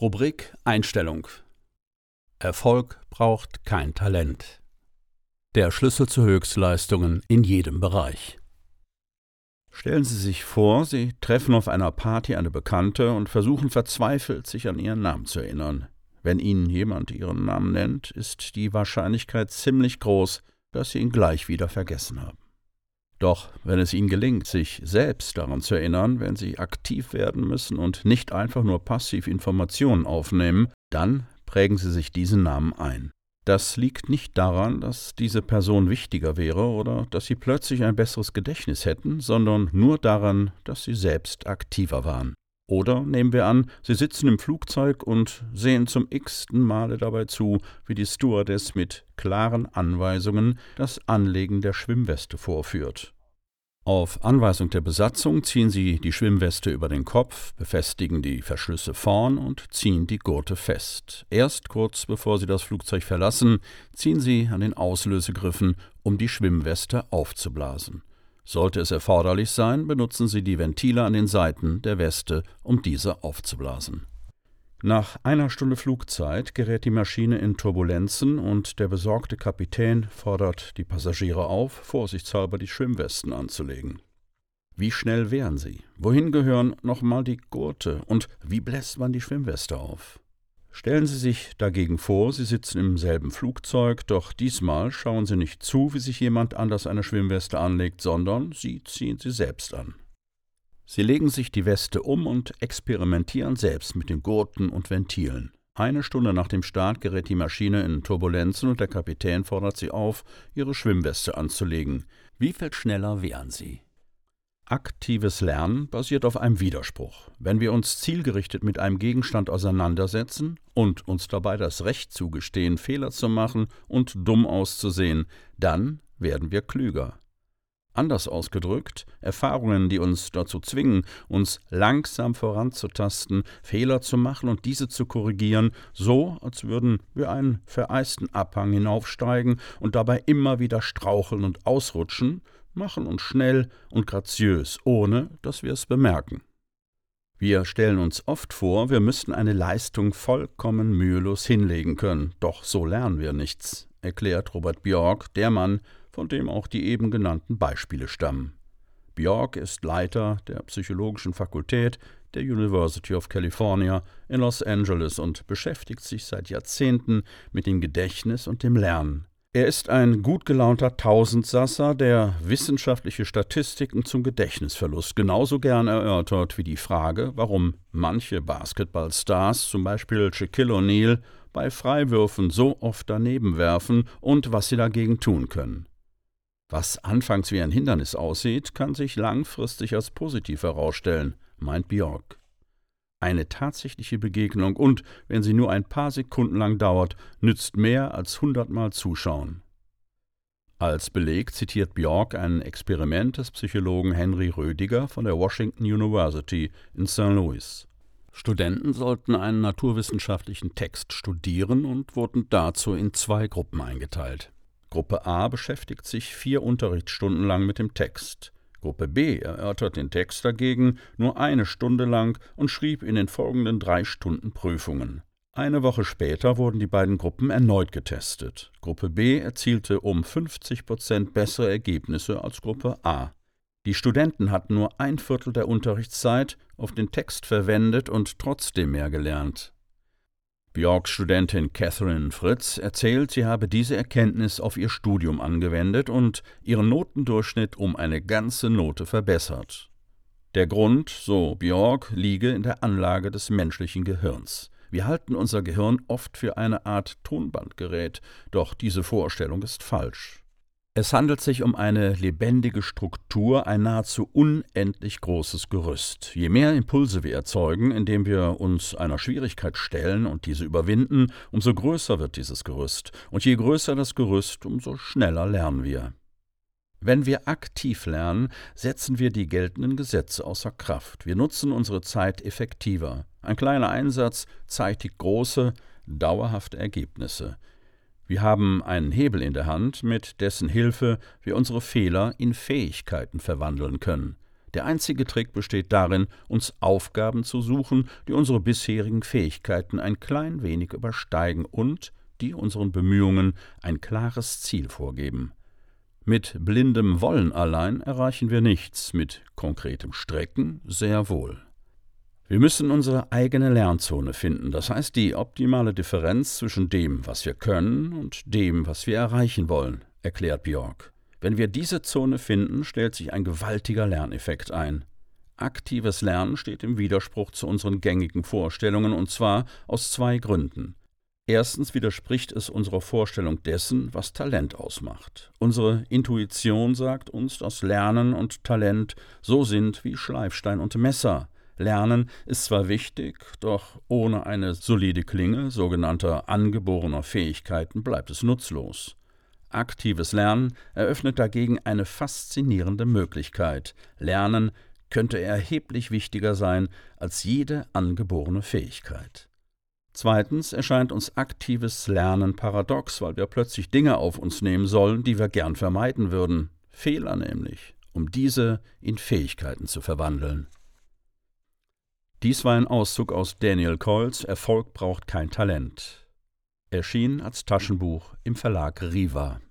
Rubrik Einstellung Erfolg braucht kein Talent. Der Schlüssel zu Höchstleistungen in jedem Bereich. Stellen Sie sich vor, Sie treffen auf einer Party eine Bekannte und versuchen verzweifelt, sich an ihren Namen zu erinnern. Wenn Ihnen jemand Ihren Namen nennt, ist die Wahrscheinlichkeit ziemlich groß, dass Sie ihn gleich wieder vergessen haben. Doch wenn es ihnen gelingt, sich selbst daran zu erinnern, wenn sie aktiv werden müssen und nicht einfach nur passiv Informationen aufnehmen, dann prägen sie sich diesen Namen ein. Das liegt nicht daran, dass diese Person wichtiger wäre oder dass sie plötzlich ein besseres Gedächtnis hätten, sondern nur daran, dass sie selbst aktiver waren. Oder nehmen wir an, Sie sitzen im Flugzeug und sehen zum x-ten Male dabei zu, wie die Stewardess mit klaren Anweisungen das Anlegen der Schwimmweste vorführt. Auf Anweisung der Besatzung ziehen Sie die Schwimmweste über den Kopf, befestigen die Verschlüsse vorn und ziehen die Gurte fest. Erst kurz bevor Sie das Flugzeug verlassen, ziehen Sie an den Auslösegriffen, um die Schwimmweste aufzublasen. Sollte es erforderlich sein, benutzen Sie die Ventile an den Seiten der Weste, um diese aufzublasen. Nach einer Stunde Flugzeit gerät die Maschine in Turbulenzen und der besorgte Kapitän fordert die Passagiere auf, vorsichtshalber die Schwimmwesten anzulegen. Wie schnell wären sie? Wohin gehören nochmal die Gurte? Und wie bläst man die Schwimmweste auf? Stellen Sie sich dagegen vor, Sie sitzen im selben Flugzeug, doch diesmal schauen Sie nicht zu, wie sich jemand anders eine Schwimmweste anlegt, sondern Sie ziehen sie selbst an. Sie legen sich die Weste um und experimentieren selbst mit den Gurten und Ventilen. Eine Stunde nach dem Start gerät die Maschine in Turbulenzen und der Kapitän fordert sie auf, ihre Schwimmweste anzulegen. Wie viel schneller wären sie? Aktives Lernen basiert auf einem Widerspruch. Wenn wir uns zielgerichtet mit einem Gegenstand auseinandersetzen und uns dabei das Recht zugestehen, Fehler zu machen und dumm auszusehen, dann werden wir klüger. Anders ausgedrückt, Erfahrungen, die uns dazu zwingen, uns langsam voranzutasten, Fehler zu machen und diese zu korrigieren, so als würden wir einen vereisten Abhang hinaufsteigen und dabei immer wieder straucheln und ausrutschen, machen uns schnell und graziös, ohne dass wir es bemerken. Wir stellen uns oft vor, wir müssten eine Leistung vollkommen mühelos hinlegen können, doch so lernen wir nichts, erklärt Robert Bjork, der Mann, von dem auch die eben genannten Beispiele stammen. Bjork ist Leiter der Psychologischen Fakultät der University of California in Los Angeles und beschäftigt sich seit Jahrzehnten mit dem Gedächtnis und dem Lernen. Er ist ein gut gelaunter Tausendsasser, der wissenschaftliche Statistiken zum Gedächtnisverlust genauso gern erörtert wie die Frage, warum manche Basketballstars, zum Beispiel Shaquille O'Neal, bei Freiwürfen so oft daneben werfen und was sie dagegen tun können. Was anfangs wie ein Hindernis aussieht, kann sich langfristig als positiv herausstellen, meint Björk eine tatsächliche Begegnung und, wenn sie nur ein paar Sekunden lang dauert, nützt mehr als hundertmal Zuschauen. Als Beleg zitiert Bjork ein Experiment des Psychologen Henry Rödiger von der Washington University in St. Louis. Studenten sollten einen naturwissenschaftlichen Text studieren und wurden dazu in zwei Gruppen eingeteilt. Gruppe A beschäftigt sich vier Unterrichtsstunden lang mit dem Text. Gruppe B erörtert den Text dagegen nur eine Stunde lang und schrieb in den folgenden drei Stunden Prüfungen. Eine Woche später wurden die beiden Gruppen erneut getestet. Gruppe B erzielte um 50 Prozent bessere Ergebnisse als Gruppe A. Die Studenten hatten nur ein Viertel der Unterrichtszeit auf den Text verwendet und trotzdem mehr gelernt. Bjorks Studentin Catherine Fritz erzählt, sie habe diese Erkenntnis auf ihr Studium angewendet und ihren Notendurchschnitt um eine ganze Note verbessert. Der Grund, so Bjork, liege in der Anlage des menschlichen Gehirns. Wir halten unser Gehirn oft für eine Art Tonbandgerät, doch diese Vorstellung ist falsch. Es handelt sich um eine lebendige Struktur, ein nahezu unendlich großes Gerüst. Je mehr Impulse wir erzeugen, indem wir uns einer Schwierigkeit stellen und diese überwinden, umso größer wird dieses Gerüst. Und je größer das Gerüst, umso schneller lernen wir. Wenn wir aktiv lernen, setzen wir die geltenden Gesetze außer Kraft. Wir nutzen unsere Zeit effektiver. Ein kleiner Einsatz zeitigt große, dauerhafte Ergebnisse. Wir haben einen Hebel in der Hand, mit dessen Hilfe wir unsere Fehler in Fähigkeiten verwandeln können. Der einzige Trick besteht darin, uns Aufgaben zu suchen, die unsere bisherigen Fähigkeiten ein klein wenig übersteigen und die unseren Bemühungen ein klares Ziel vorgeben. Mit blindem Wollen allein erreichen wir nichts, mit konkretem Strecken sehr wohl. Wir müssen unsere eigene Lernzone finden, das heißt die optimale Differenz zwischen dem, was wir können, und dem, was wir erreichen wollen, erklärt Björk. Wenn wir diese Zone finden, stellt sich ein gewaltiger Lerneffekt ein. Aktives Lernen steht im Widerspruch zu unseren gängigen Vorstellungen, und zwar aus zwei Gründen. Erstens widerspricht es unserer Vorstellung dessen, was Talent ausmacht. Unsere Intuition sagt uns, dass Lernen und Talent so sind wie Schleifstein und Messer. Lernen ist zwar wichtig, doch ohne eine solide Klinge sogenannter angeborener Fähigkeiten bleibt es nutzlos. Aktives Lernen eröffnet dagegen eine faszinierende Möglichkeit. Lernen könnte erheblich wichtiger sein als jede angeborene Fähigkeit. Zweitens erscheint uns aktives Lernen paradox, weil wir plötzlich Dinge auf uns nehmen sollen, die wir gern vermeiden würden. Fehler nämlich, um diese in Fähigkeiten zu verwandeln. Dies war ein Auszug aus Daniel Coyles Erfolg braucht kein Talent. Erschien als Taschenbuch im Verlag Riva.